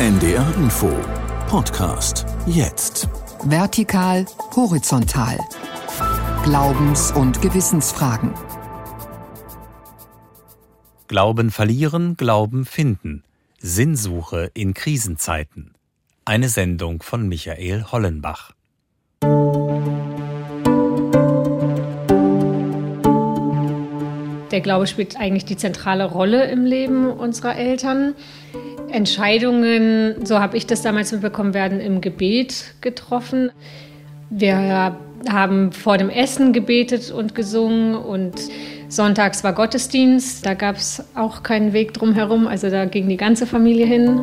NDR Info Podcast jetzt. Vertikal, horizontal. Glaubens- und Gewissensfragen. Glauben verlieren, Glauben finden. Sinnsuche in Krisenzeiten. Eine Sendung von Michael Hollenbach. Der Glaube spielt eigentlich die zentrale Rolle im Leben unserer Eltern. Entscheidungen, so habe ich das damals mitbekommen, werden im Gebet getroffen. Wir haben vor dem Essen gebetet und gesungen und sonntags war Gottesdienst. Da gab es auch keinen Weg drumherum, also da ging die ganze Familie hin.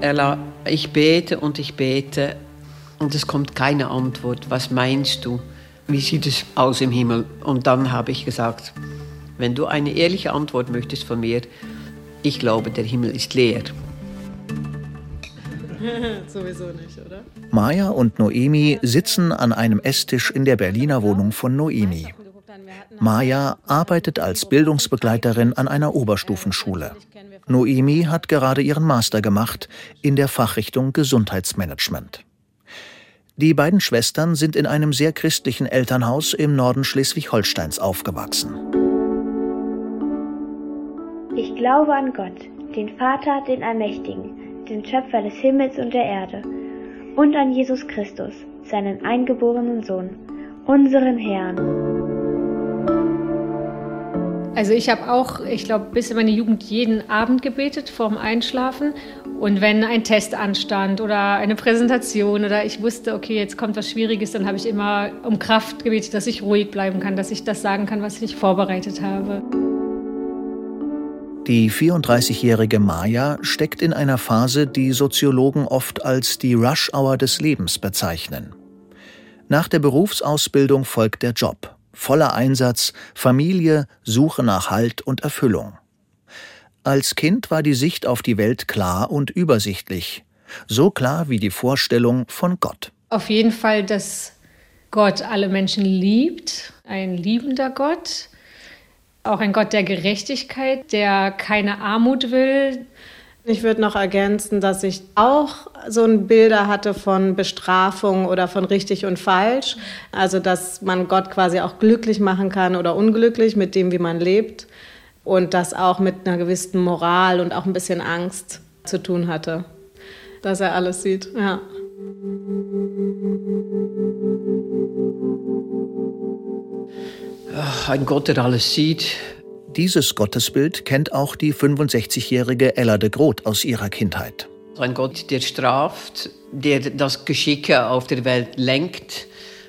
Ella, ich bete und ich bete und es kommt keine Antwort. Was meinst du? Wie sieht es aus im Himmel? Und dann habe ich gesagt, wenn du eine ehrliche Antwort möchtest von mir, ich glaube, der Himmel ist leer. Sowieso nicht, oder? Maja und Noemi sitzen an einem Esstisch in der Berliner Wohnung von Noemi. Maja arbeitet als Bildungsbegleiterin an einer Oberstufenschule. Noemi hat gerade ihren Master gemacht in der Fachrichtung Gesundheitsmanagement. Die beiden Schwestern sind in einem sehr christlichen Elternhaus im Norden Schleswig-Holsteins aufgewachsen. Ich glaube an Gott, den Vater, den Allmächtigen, den Schöpfer des Himmels und der Erde, und an Jesus Christus, seinen eingeborenen Sohn, unseren Herrn. Also ich habe auch, ich glaube, bis in meine Jugend jeden Abend gebetet vorm Einschlafen. Und wenn ein Test anstand oder eine Präsentation oder ich wusste, okay, jetzt kommt was Schwieriges, dann habe ich immer um Kraft gebetet, dass ich ruhig bleiben kann, dass ich das sagen kann, was ich vorbereitet habe. Die 34-jährige Maya steckt in einer Phase, die Soziologen oft als die Rush-Hour des Lebens bezeichnen. Nach der Berufsausbildung folgt der Job. Voller Einsatz, Familie, Suche nach Halt und Erfüllung. Als Kind war die Sicht auf die Welt klar und übersichtlich. So klar wie die Vorstellung von Gott. Auf jeden Fall, dass Gott alle Menschen liebt, ein liebender Gott auch ein Gott der Gerechtigkeit, der keine Armut will. Ich würde noch ergänzen, dass ich auch so ein Bilder hatte von Bestrafung oder von richtig und falsch. Also, dass man Gott quasi auch glücklich machen kann oder unglücklich mit dem, wie man lebt. Und das auch mit einer gewissen Moral und auch ein bisschen Angst zu tun hatte. Dass er alles sieht, ja. Ein Gott, der alles sieht. Dieses Gottesbild kennt auch die 65-jährige Ella de Groot aus ihrer Kindheit. Ein Gott, der straft, der das Geschicke auf der Welt lenkt,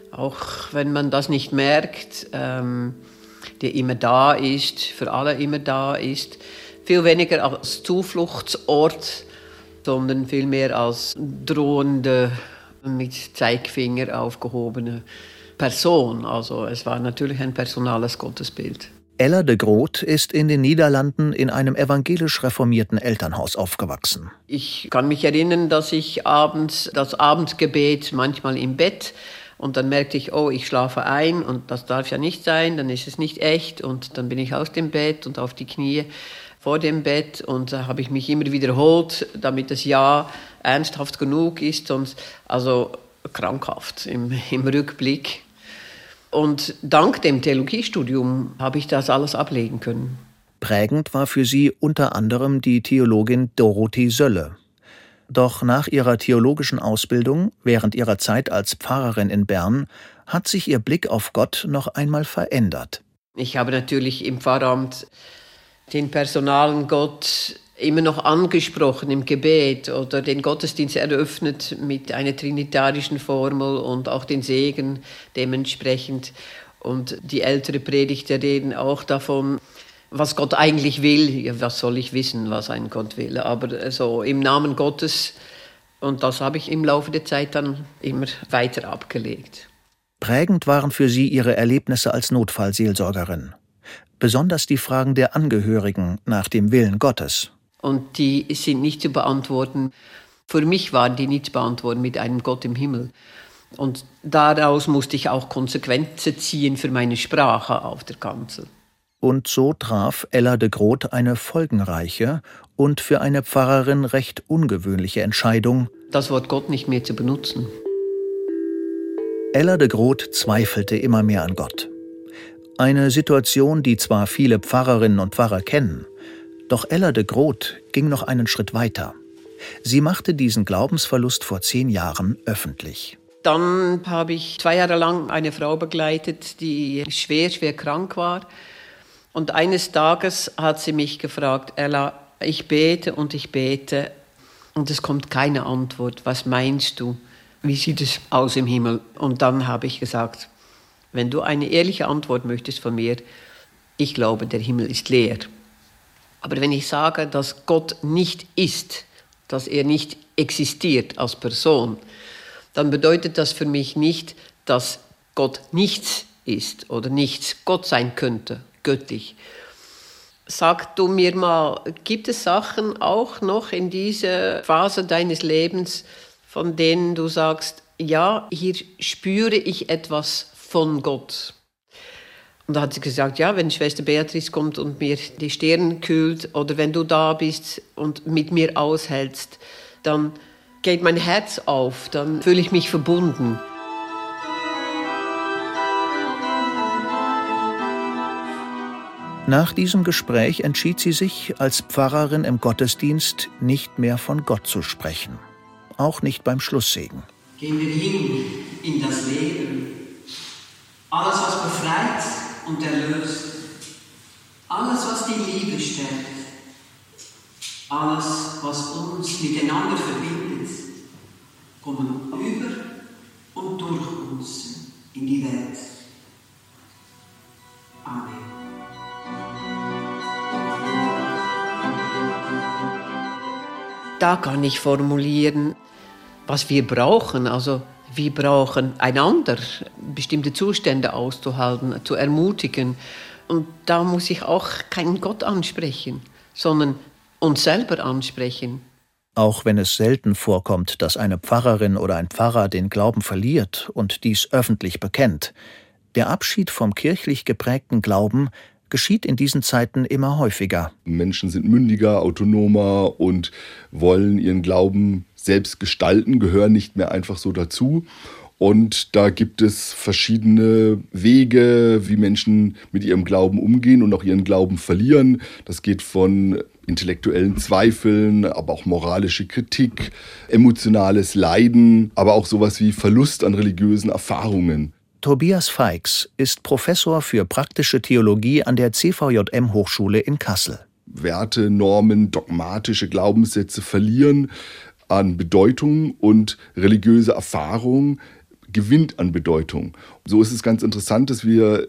auch wenn man das nicht merkt, ähm, der immer da ist, für alle immer da ist. Viel weniger als Zufluchtsort, sondern vielmehr als drohende, mit Zeigfinger aufgehobene Person. Also es war natürlich ein personales Gottesbild. Ella de Groot ist in den Niederlanden in einem evangelisch reformierten Elternhaus aufgewachsen. Ich kann mich erinnern, dass ich abends das Abendgebet manchmal im Bett und dann merkte ich, oh, ich schlafe ein und das darf ja nicht sein, dann ist es nicht echt und dann bin ich aus dem Bett und auf die Knie vor dem Bett und da habe ich mich immer wiederholt, damit das Ja ernsthaft genug ist und also krankhaft im, im Rückblick. Und dank dem Theologiestudium habe ich das alles ablegen können. Prägend war für sie unter anderem die Theologin Dorothee Sölle. Doch nach ihrer theologischen Ausbildung, während ihrer Zeit als Pfarrerin in Bern, hat sich ihr Blick auf Gott noch einmal verändert. Ich habe natürlich im Pfarramt den personalen Gott immer noch angesprochen im Gebet oder den Gottesdienst eröffnet mit einer trinitarischen Formel und auch den Segen dementsprechend. Und die ältere Predigter reden auch davon, was Gott eigentlich will. Ja, was soll ich wissen, was ein Gott will? Aber so im Namen Gottes. Und das habe ich im Laufe der Zeit dann immer weiter abgelegt. Prägend waren für sie ihre Erlebnisse als Notfallseelsorgerin. Besonders die Fragen der Angehörigen nach dem Willen Gottes und die sind nicht zu beantworten. Für mich waren die nicht zu beantworten mit einem Gott im Himmel. Und daraus musste ich auch Konsequenzen ziehen für meine Sprache auf der Kanzel. und so traf Ella de Groot eine folgenreiche und für eine Pfarrerin recht ungewöhnliche Entscheidung. Das Wort Gott nicht mehr zu benutzen. Ella de Groot zweifelte immer mehr an Gott. Eine Situation, die zwar viele Pfarrerinnen und Pfarrer kennen, doch Ella de Groot ging noch einen Schritt weiter. Sie machte diesen Glaubensverlust vor zehn Jahren öffentlich. Dann habe ich zwei Jahre lang eine Frau begleitet, die schwer, schwer krank war. Und eines Tages hat sie mich gefragt, Ella, ich bete und ich bete und es kommt keine Antwort. Was meinst du? Wie sieht es aus im Himmel? Und dann habe ich gesagt, wenn du eine ehrliche Antwort möchtest von mir, ich glaube, der Himmel ist leer. Aber wenn ich sage, dass Gott nicht ist, dass er nicht existiert als Person, dann bedeutet das für mich nicht, dass Gott nichts ist oder nichts Gott sein könnte, göttlich. Sag du mir mal, gibt es Sachen auch noch in dieser Phase deines Lebens, von denen du sagst, ja, hier spüre ich etwas von Gott? Und da hat sie gesagt, ja, wenn Schwester Beatrice kommt und mir die Stirn kühlt oder wenn du da bist und mit mir aushältst, dann geht mein Herz auf, dann fühle ich mich verbunden. Nach diesem Gespräch entschied sie sich, als Pfarrerin im Gottesdienst nicht mehr von Gott zu sprechen. Auch nicht beim Schlusssegen. Gehen wir hin in das Leben. Alles, was befreit und erlöst. Alles, was die Liebe stärkt. Alles, was uns miteinander verbindet, kommen über und durch uns in die Welt. Amen. Da kann ich formulieren, was wir brauchen. Also wir brauchen einander, bestimmte Zustände auszuhalten, zu ermutigen. Und da muss ich auch keinen Gott ansprechen, sondern uns selber ansprechen. Auch wenn es selten vorkommt, dass eine Pfarrerin oder ein Pfarrer den Glauben verliert und dies öffentlich bekennt, der Abschied vom kirchlich geprägten Glauben geschieht in diesen Zeiten immer häufiger. Menschen sind mündiger, autonomer und wollen ihren Glauben selbst gestalten, gehören nicht mehr einfach so dazu. Und da gibt es verschiedene Wege, wie Menschen mit ihrem Glauben umgehen und auch ihren Glauben verlieren. Das geht von intellektuellen Zweifeln, aber auch moralische Kritik, emotionales Leiden, aber auch sowas wie Verlust an religiösen Erfahrungen. Tobias Feix ist Professor für praktische Theologie an der CVJM Hochschule in Kassel. Werte, Normen, dogmatische Glaubenssätze verlieren an Bedeutung und religiöse Erfahrung gewinnt an Bedeutung. So ist es ganz interessant, dass wir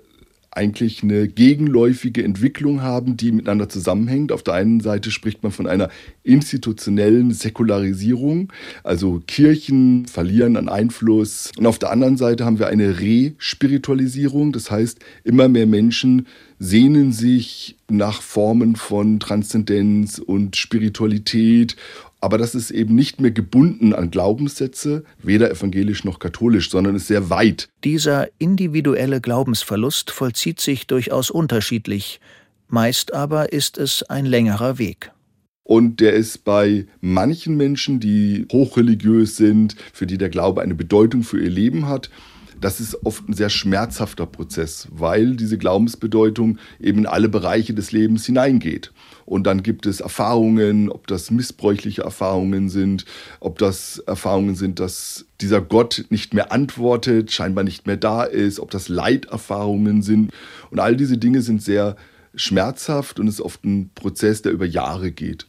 eigentlich eine gegenläufige Entwicklung haben, die miteinander zusammenhängt. Auf der einen Seite spricht man von einer institutionellen Säkularisierung, also Kirchen verlieren an Einfluss. Und auf der anderen Seite haben wir eine Respiritualisierung, das heißt, immer mehr Menschen sehnen sich nach Formen von Transzendenz und Spiritualität aber das ist eben nicht mehr gebunden an Glaubenssätze, weder evangelisch noch katholisch, sondern ist sehr weit. Dieser individuelle Glaubensverlust vollzieht sich durchaus unterschiedlich, meist aber ist es ein längerer Weg. Und der ist bei manchen Menschen, die hochreligiös sind, für die der Glaube eine Bedeutung für ihr Leben hat, das ist oft ein sehr schmerzhafter Prozess, weil diese Glaubensbedeutung eben in alle Bereiche des Lebens hineingeht. Und dann gibt es Erfahrungen, ob das missbräuchliche Erfahrungen sind, ob das Erfahrungen sind, dass dieser Gott nicht mehr antwortet, scheinbar nicht mehr da ist, ob das Leiterfahrungen sind. Und all diese Dinge sind sehr schmerzhaft und es ist oft ein Prozess, der über Jahre geht.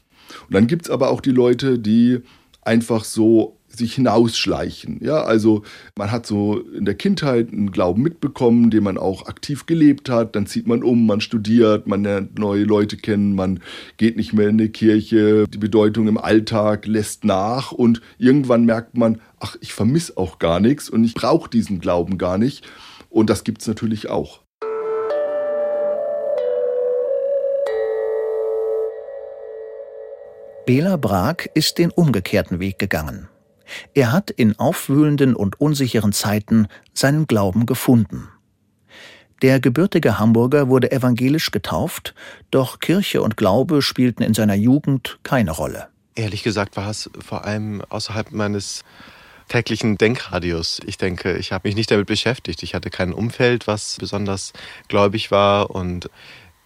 Und dann gibt es aber auch die Leute, die einfach so sich hinausschleichen. Ja, also man hat so in der Kindheit einen Glauben mitbekommen, den man auch aktiv gelebt hat. Dann zieht man um, man studiert, man lernt neue Leute kennen, man geht nicht mehr in die Kirche. Die Bedeutung im Alltag lässt nach und irgendwann merkt man, ach, ich vermisse auch gar nichts und ich brauche diesen Glauben gar nicht. Und das gibt es natürlich auch. Bela Brag ist den umgekehrten Weg gegangen. Er hat in aufwühlenden und unsicheren Zeiten seinen Glauben gefunden. Der gebürtige Hamburger wurde evangelisch getauft, doch Kirche und Glaube spielten in seiner Jugend keine Rolle. Ehrlich gesagt war es vor allem außerhalb meines täglichen Denkradius. Ich denke, ich habe mich nicht damit beschäftigt. Ich hatte kein Umfeld, was besonders gläubig war und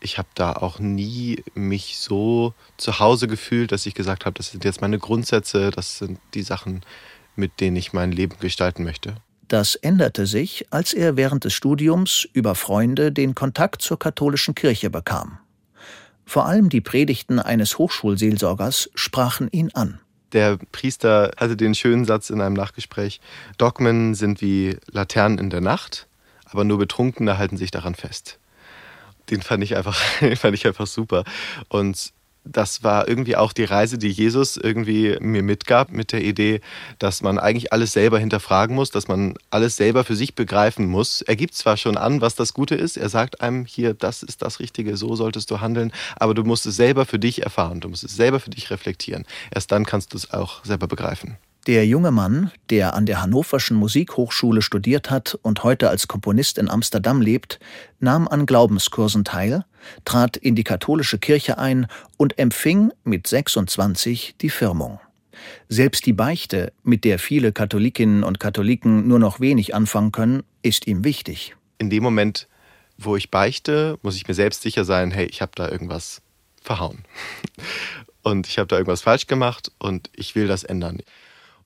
ich habe da auch nie mich so zu Hause gefühlt, dass ich gesagt habe, das sind jetzt meine Grundsätze, das sind die Sachen, mit denen ich mein Leben gestalten möchte. Das änderte sich, als er während des Studiums über Freunde den Kontakt zur katholischen Kirche bekam. Vor allem die Predigten eines Hochschulseelsorgers sprachen ihn an. Der Priester hatte den schönen Satz in einem Nachgespräch, Dogmen sind wie Laternen in der Nacht, aber nur Betrunkene halten sich daran fest. Den fand ich einfach, fand ich einfach super. Und das war irgendwie auch die Reise, die Jesus irgendwie mir mitgab, mit der Idee, dass man eigentlich alles selber hinterfragen muss, dass man alles selber für sich begreifen muss. Er gibt zwar schon an, was das Gute ist, er sagt einem hier, das ist das Richtige, so solltest du handeln, aber du musst es selber für dich erfahren, du musst es selber für dich reflektieren. Erst dann kannst du es auch selber begreifen. Der junge Mann, der an der Hannoverschen Musikhochschule studiert hat und heute als Komponist in Amsterdam lebt, nahm an Glaubenskursen teil, trat in die katholische Kirche ein und empfing mit 26 die Firmung. Selbst die Beichte, mit der viele Katholikinnen und Katholiken nur noch wenig anfangen können, ist ihm wichtig. In dem Moment, wo ich beichte, muss ich mir selbst sicher sein, hey, ich habe da irgendwas verhauen. Und ich habe da irgendwas falsch gemacht und ich will das ändern.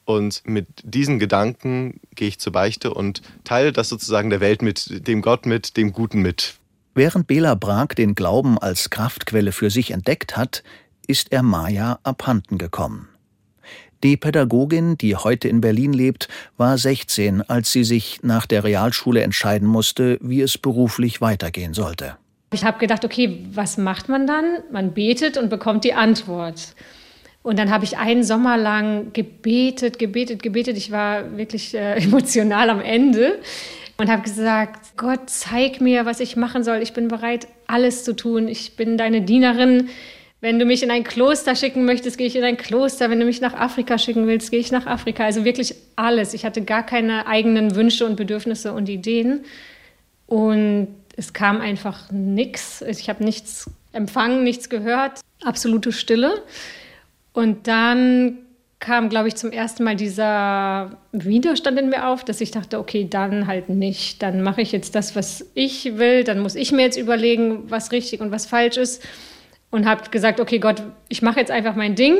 Und mit diesen Gedanken gehe ich zur Beichte und teile das sozusagen der Welt mit, dem Gott mit, dem Guten mit. Während Bela Brag den Glauben als Kraftquelle für sich entdeckt hat, ist er Maya abhanden gekommen. Die Pädagogin, die heute in Berlin lebt, war 16, als sie sich nach der Realschule entscheiden musste, wie es beruflich weitergehen sollte. Ich habe gedacht, okay, was macht man dann? Man betet und bekommt die Antwort. Und dann habe ich einen Sommer lang gebetet, gebetet, gebetet. Ich war wirklich äh, emotional am Ende und habe gesagt, Gott, zeig mir, was ich machen soll. Ich bin bereit, alles zu tun. Ich bin deine Dienerin. Wenn du mich in ein Kloster schicken möchtest, gehe ich in ein Kloster. Wenn du mich nach Afrika schicken willst, gehe ich nach Afrika. Also wirklich alles. Ich hatte gar keine eigenen Wünsche und Bedürfnisse und Ideen. Und es kam einfach nichts. Ich habe nichts empfangen, nichts gehört. Absolute Stille. Und dann kam, glaube ich, zum ersten Mal dieser Widerstand in mir auf, dass ich dachte, okay, dann halt nicht. Dann mache ich jetzt das, was ich will. Dann muss ich mir jetzt überlegen, was richtig und was falsch ist. Und habe gesagt, okay, Gott, ich mache jetzt einfach mein Ding.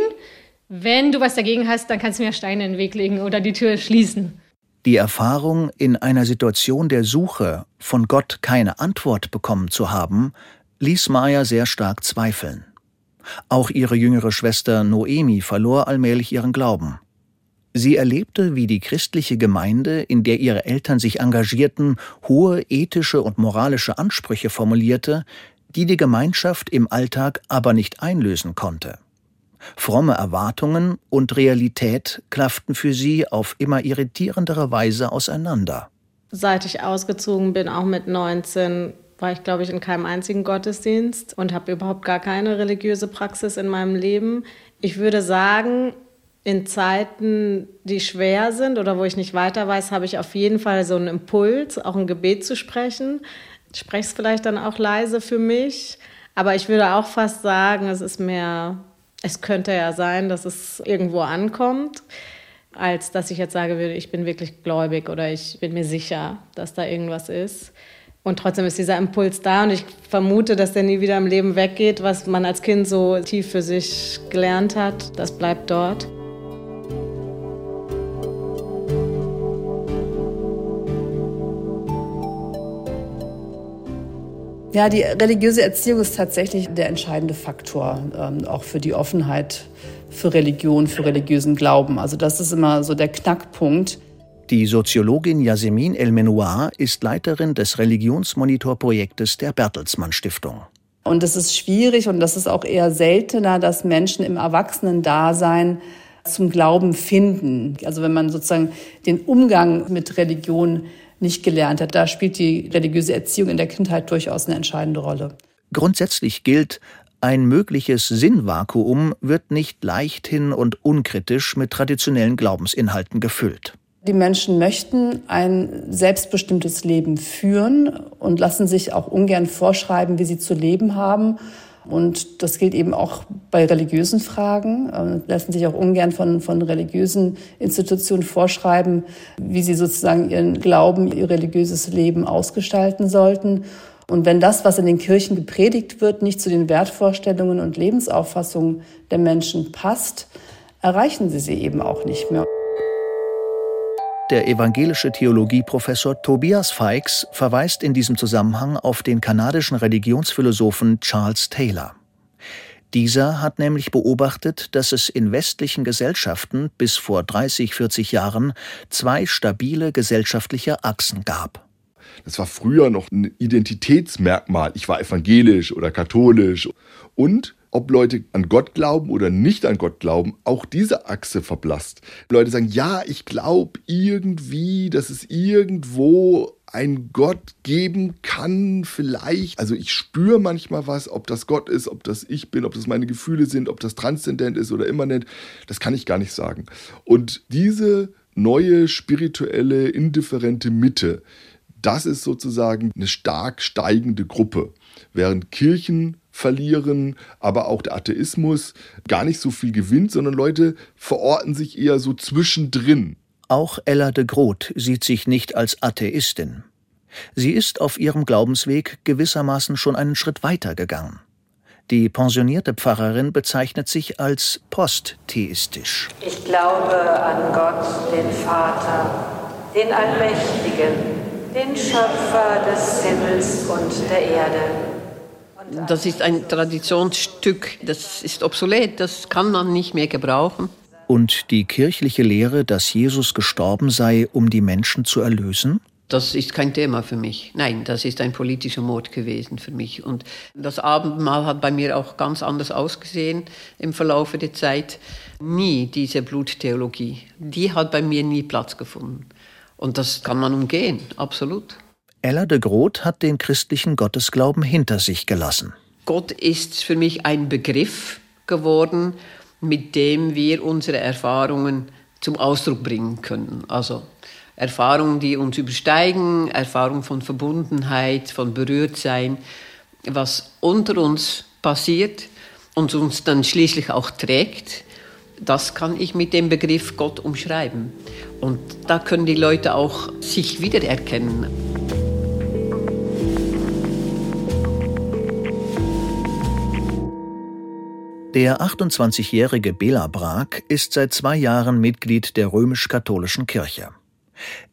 Wenn du was dagegen hast, dann kannst du mir Steine in den Weg legen oder die Tür schließen. Die Erfahrung, in einer Situation der Suche von Gott keine Antwort bekommen zu haben, ließ Maya sehr stark zweifeln. Auch ihre jüngere Schwester Noemi verlor allmählich ihren Glauben. Sie erlebte, wie die christliche Gemeinde, in der ihre Eltern sich engagierten, hohe ethische und moralische Ansprüche formulierte, die die Gemeinschaft im Alltag aber nicht einlösen konnte. Fromme Erwartungen und Realität klafften für sie auf immer irritierendere Weise auseinander. Seit ich ausgezogen bin, auch mit 19, war ich, glaube ich, in keinem einzigen Gottesdienst und habe überhaupt gar keine religiöse Praxis in meinem Leben. Ich würde sagen, in Zeiten, die schwer sind oder wo ich nicht weiter weiß, habe ich auf jeden Fall so einen Impuls, auch ein Gebet zu sprechen. Ich spreche es vielleicht dann auch leise für mich, aber ich würde auch fast sagen, es ist mehr, es könnte ja sein, dass es irgendwo ankommt, als dass ich jetzt sage würde, ich bin wirklich gläubig oder ich bin mir sicher, dass da irgendwas ist. Und trotzdem ist dieser Impuls da und ich vermute, dass der nie wieder im Leben weggeht, was man als Kind so tief für sich gelernt hat. Das bleibt dort. Ja, die religiöse Erziehung ist tatsächlich der entscheidende Faktor, ähm, auch für die Offenheit für Religion, für religiösen Glauben. Also das ist immer so der Knackpunkt. Die Soziologin Yasemin El-Menoir ist Leiterin des Religionsmonitorprojektes der Bertelsmann Stiftung. Und es ist schwierig und das ist auch eher seltener, dass Menschen im Erwachsenen-Dasein zum Glauben finden. Also wenn man sozusagen den Umgang mit Religion nicht gelernt hat, da spielt die religiöse Erziehung in der Kindheit durchaus eine entscheidende Rolle. Grundsätzlich gilt, ein mögliches Sinnvakuum wird nicht leichthin und unkritisch mit traditionellen Glaubensinhalten gefüllt. Die Menschen möchten ein selbstbestimmtes Leben führen und lassen sich auch ungern vorschreiben, wie sie zu leben haben. Und das gilt eben auch bei religiösen Fragen, äh, lassen sich auch ungern von, von religiösen Institutionen vorschreiben, wie sie sozusagen ihren Glauben, ihr religiöses Leben ausgestalten sollten. Und wenn das, was in den Kirchen gepredigt wird, nicht zu den Wertvorstellungen und Lebensauffassungen der Menschen passt, erreichen sie sie eben auch nicht mehr. Der evangelische Theologieprofessor Tobias Fikes verweist in diesem Zusammenhang auf den kanadischen Religionsphilosophen Charles Taylor. Dieser hat nämlich beobachtet, dass es in westlichen Gesellschaften bis vor 30, 40 Jahren zwei stabile gesellschaftliche Achsen gab. Das war früher noch ein Identitätsmerkmal. Ich war evangelisch oder katholisch. Und ob Leute an Gott glauben oder nicht an Gott glauben, auch diese Achse verblasst. Leute sagen, ja, ich glaube irgendwie, dass es irgendwo einen Gott geben kann, vielleicht. Also ich spüre manchmal was, ob das Gott ist, ob das ich bin, ob das meine Gefühle sind, ob das transzendent ist oder immanent, das kann ich gar nicht sagen. Und diese neue spirituelle, indifferente Mitte, das ist sozusagen eine stark steigende Gruppe. Während Kirchen verlieren, aber auch der Atheismus gar nicht so viel gewinnt, sondern Leute verorten sich eher so zwischendrin. Auch Ella de Groot sieht sich nicht als Atheistin. Sie ist auf ihrem Glaubensweg gewissermaßen schon einen Schritt weiter gegangen. Die pensionierte Pfarrerin bezeichnet sich als posttheistisch. Ich glaube an Gott, den Vater, den Allmächtigen, den Schöpfer des Himmels und der Erde das ist ein Traditionsstück, das ist obsolet, das kann man nicht mehr gebrauchen. Und die kirchliche Lehre, dass Jesus gestorben sei, um die Menschen zu erlösen? Das ist kein Thema für mich. Nein, das ist ein politischer Mord gewesen für mich. Und das Abendmahl hat bei mir auch ganz anders ausgesehen im Verlauf der Zeit. Nie diese Bluttheologie. Die hat bei mir nie Platz gefunden. Und das kann man umgehen, absolut. Ella de Groot hat den christlichen Gottesglauben hinter sich gelassen. Gott ist für mich ein Begriff geworden, mit dem wir unsere Erfahrungen zum Ausdruck bringen können. Also Erfahrungen, die uns übersteigen, Erfahrungen von Verbundenheit, von Berührtsein, was unter uns passiert und uns dann schließlich auch trägt, das kann ich mit dem Begriff Gott umschreiben. Und da können die Leute auch sich wiedererkennen. Der 28-jährige Bela Brag ist seit zwei Jahren Mitglied der römisch-katholischen Kirche.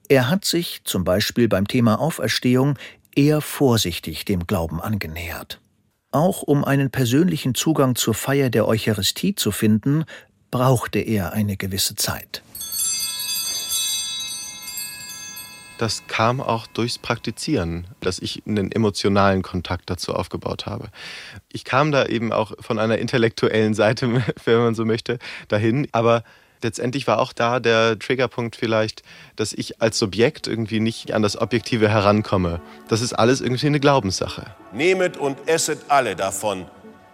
Er hat sich zum Beispiel beim Thema Auferstehung eher vorsichtig dem Glauben angenähert. Auch um einen persönlichen Zugang zur Feier der Eucharistie zu finden, brauchte er eine gewisse Zeit. Das kam auch durchs Praktizieren, dass ich einen emotionalen Kontakt dazu aufgebaut habe. Ich kam da eben auch von einer intellektuellen Seite, wenn man so möchte, dahin, aber letztendlich war auch da der Triggerpunkt vielleicht, dass ich als Subjekt irgendwie nicht an das Objektive herankomme. Das ist alles irgendwie eine Glaubenssache. Nehmet und esset alle davon.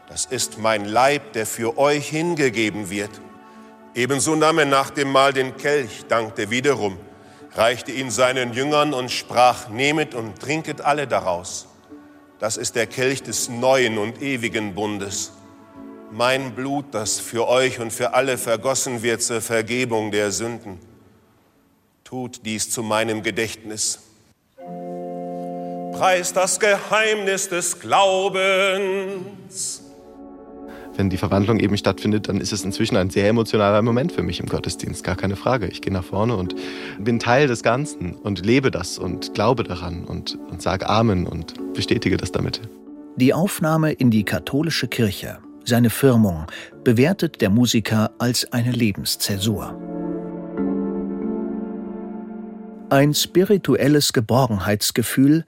Das ist mein Leib, der für euch hingegeben wird. Ebenso nahm er nach dem Mahl den Kelch, dankte wiederum reichte ihn seinen Jüngern und sprach, nehmet und trinket alle daraus. Das ist der Kelch des neuen und ewigen Bundes. Mein Blut, das für euch und für alle vergossen wird zur Vergebung der Sünden. Tut dies zu meinem Gedächtnis. Preis das Geheimnis des Glaubens wenn die Verwandlung eben stattfindet, dann ist es inzwischen ein sehr emotionaler Moment für mich im Gottesdienst, gar keine Frage. Ich gehe nach vorne und bin Teil des Ganzen und lebe das und glaube daran und, und sage Amen und bestätige das damit. Die Aufnahme in die katholische Kirche, seine Firmung, bewertet der Musiker als eine Lebenszäsur. Ein spirituelles Geborgenheitsgefühl,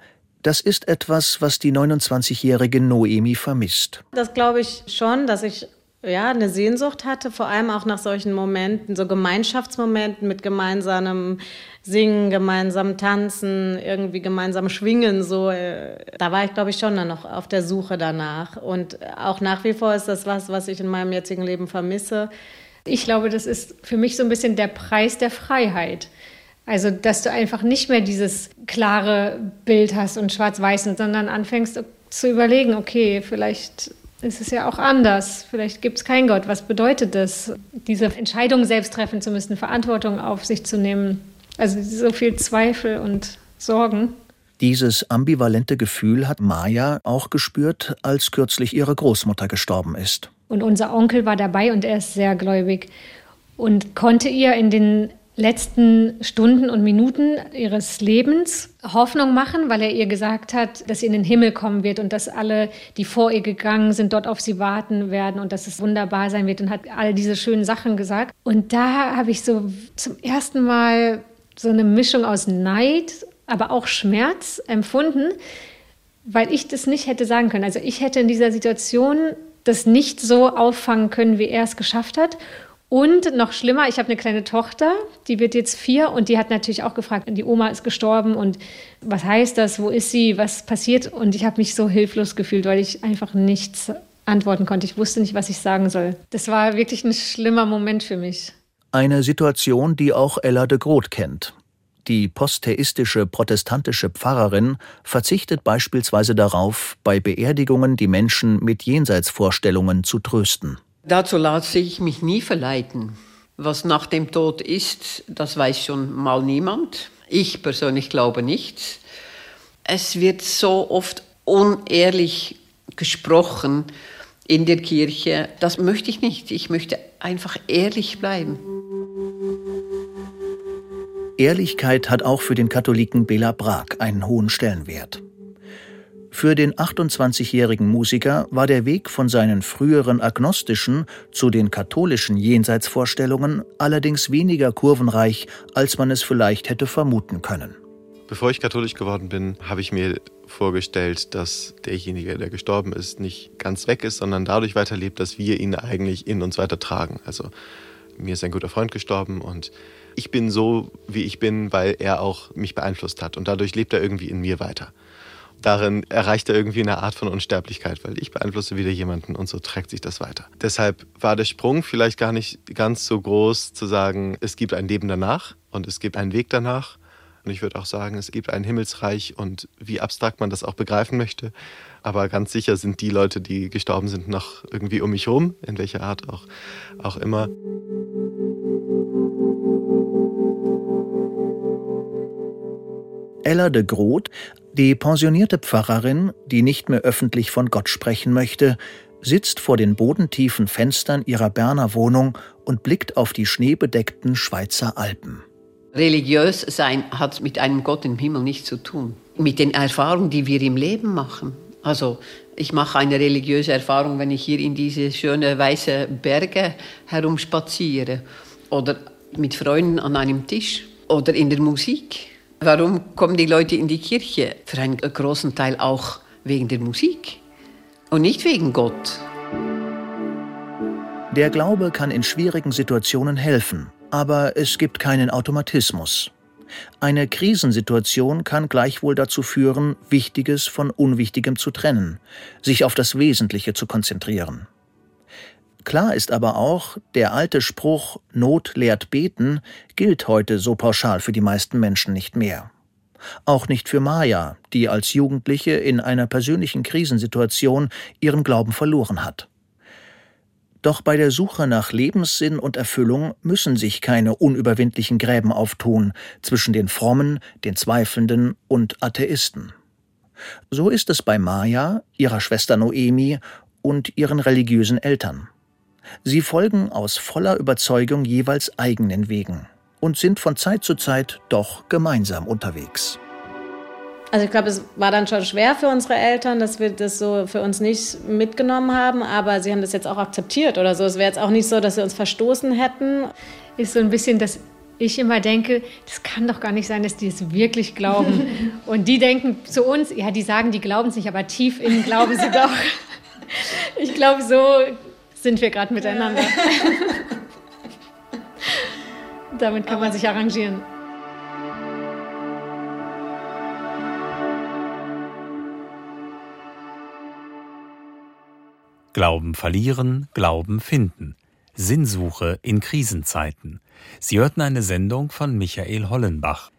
das ist etwas, was die 29-jährige Noemi vermisst. Das glaube ich schon, dass ich ja, eine Sehnsucht hatte, vor allem auch nach solchen Momenten, so Gemeinschaftsmomenten mit gemeinsamem Singen, gemeinsamem Tanzen, irgendwie gemeinsam Schwingen. So, äh, da war ich, glaube ich, schon dann noch auf der Suche danach. Und auch nach wie vor ist das was, was ich in meinem jetzigen Leben vermisse. Ich glaube, das ist für mich so ein bisschen der Preis der Freiheit. Also, dass du einfach nicht mehr dieses klare Bild hast und schwarz-weiß, sondern anfängst zu überlegen, okay, vielleicht ist es ja auch anders. Vielleicht gibt es keinen Gott. Was bedeutet das, diese Entscheidung selbst treffen zu müssen, Verantwortung auf sich zu nehmen? Also so viel Zweifel und Sorgen. Dieses ambivalente Gefühl hat Maya auch gespürt, als kürzlich ihre Großmutter gestorben ist. Und unser Onkel war dabei und er ist sehr gläubig und konnte ihr in den letzten Stunden und Minuten ihres Lebens Hoffnung machen, weil er ihr gesagt hat, dass sie in den Himmel kommen wird und dass alle, die vor ihr gegangen sind, dort auf sie warten werden und dass es wunderbar sein wird und hat all diese schönen Sachen gesagt. Und da habe ich so zum ersten Mal so eine Mischung aus Neid, aber auch Schmerz empfunden, weil ich das nicht hätte sagen können. Also ich hätte in dieser Situation das nicht so auffangen können, wie er es geschafft hat. Und noch schlimmer, ich habe eine kleine Tochter, die wird jetzt vier und die hat natürlich auch gefragt, die Oma ist gestorben und was heißt das, wo ist sie, was passiert? Und ich habe mich so hilflos gefühlt, weil ich einfach nichts antworten konnte. Ich wusste nicht, was ich sagen soll. Das war wirklich ein schlimmer Moment für mich. Eine Situation, die auch Ella de Groot kennt. Die postheistische protestantische Pfarrerin verzichtet beispielsweise darauf, bei Beerdigungen die Menschen mit Jenseitsvorstellungen zu trösten. Dazu lasse ich mich nie verleiten. Was nach dem Tod ist, das weiß schon mal niemand. Ich persönlich glaube nicht. Es wird so oft unehrlich gesprochen in der Kirche. Das möchte ich nicht. Ich möchte einfach ehrlich bleiben. Ehrlichkeit hat auch für den Katholiken Bela Brag einen hohen Stellenwert. Für den 28-jährigen Musiker war der Weg von seinen früheren agnostischen zu den katholischen Jenseitsvorstellungen allerdings weniger kurvenreich, als man es vielleicht hätte vermuten können. Bevor ich katholisch geworden bin, habe ich mir vorgestellt, dass derjenige, der gestorben ist, nicht ganz weg ist, sondern dadurch weiterlebt, dass wir ihn eigentlich in uns weitertragen. Also mir ist ein guter Freund gestorben und ich bin so, wie ich bin, weil er auch mich beeinflusst hat und dadurch lebt er irgendwie in mir weiter darin erreicht er irgendwie eine Art von Unsterblichkeit, weil ich beeinflusse wieder jemanden und so trägt sich das weiter. Deshalb war der Sprung vielleicht gar nicht ganz so groß zu sagen, es gibt ein Leben danach und es gibt einen Weg danach. Und ich würde auch sagen, es gibt ein Himmelsreich und wie abstrakt man das auch begreifen möchte. Aber ganz sicher sind die Leute, die gestorben sind, noch irgendwie um mich herum, in welcher Art auch, auch immer. Ella de Groot die pensionierte Pfarrerin, die nicht mehr öffentlich von Gott sprechen möchte, sitzt vor den bodentiefen Fenstern ihrer Berner Wohnung und blickt auf die schneebedeckten Schweizer Alpen. Religiös sein hat mit einem Gott im Himmel nichts zu tun. Mit den Erfahrungen, die wir im Leben machen. Also ich mache eine religiöse Erfahrung, wenn ich hier in diese schönen weißen Berge herumspaziere oder mit Freunden an einem Tisch oder in der Musik. Warum kommen die Leute in die Kirche? Für einen großen Teil auch wegen der Musik und nicht wegen Gott. Der Glaube kann in schwierigen Situationen helfen, aber es gibt keinen Automatismus. Eine Krisensituation kann gleichwohl dazu führen, Wichtiges von Unwichtigem zu trennen, sich auf das Wesentliche zu konzentrieren. Klar ist aber auch, der alte Spruch Not lehrt beten gilt heute so pauschal für die meisten Menschen nicht mehr. Auch nicht für Maya, die als Jugendliche in einer persönlichen Krisensituation ihren Glauben verloren hat. Doch bei der Suche nach Lebenssinn und Erfüllung müssen sich keine unüberwindlichen Gräben auftun zwischen den Frommen, den Zweifelnden und Atheisten. So ist es bei Maya, ihrer Schwester Noemi und ihren religiösen Eltern. Sie folgen aus voller Überzeugung jeweils eigenen Wegen und sind von Zeit zu Zeit doch gemeinsam unterwegs. Also ich glaube, es war dann schon schwer für unsere Eltern, dass wir das so für uns nicht mitgenommen haben, aber sie haben das jetzt auch akzeptiert oder so. Es wäre jetzt auch nicht so, dass sie uns verstoßen hätten. Ist so ein bisschen das ich immer denke, das kann doch gar nicht sein, dass die es wirklich glauben. Und die denken zu uns, ja, die sagen, die glauben es nicht, aber tief innen glauben sie doch. Ich glaube, so sind wir gerade miteinander. Damit kann man sich arrangieren. Glauben verlieren, Glauben finden. Sinnsuche in Krisenzeiten. Sie hörten eine Sendung von Michael Hollenbach.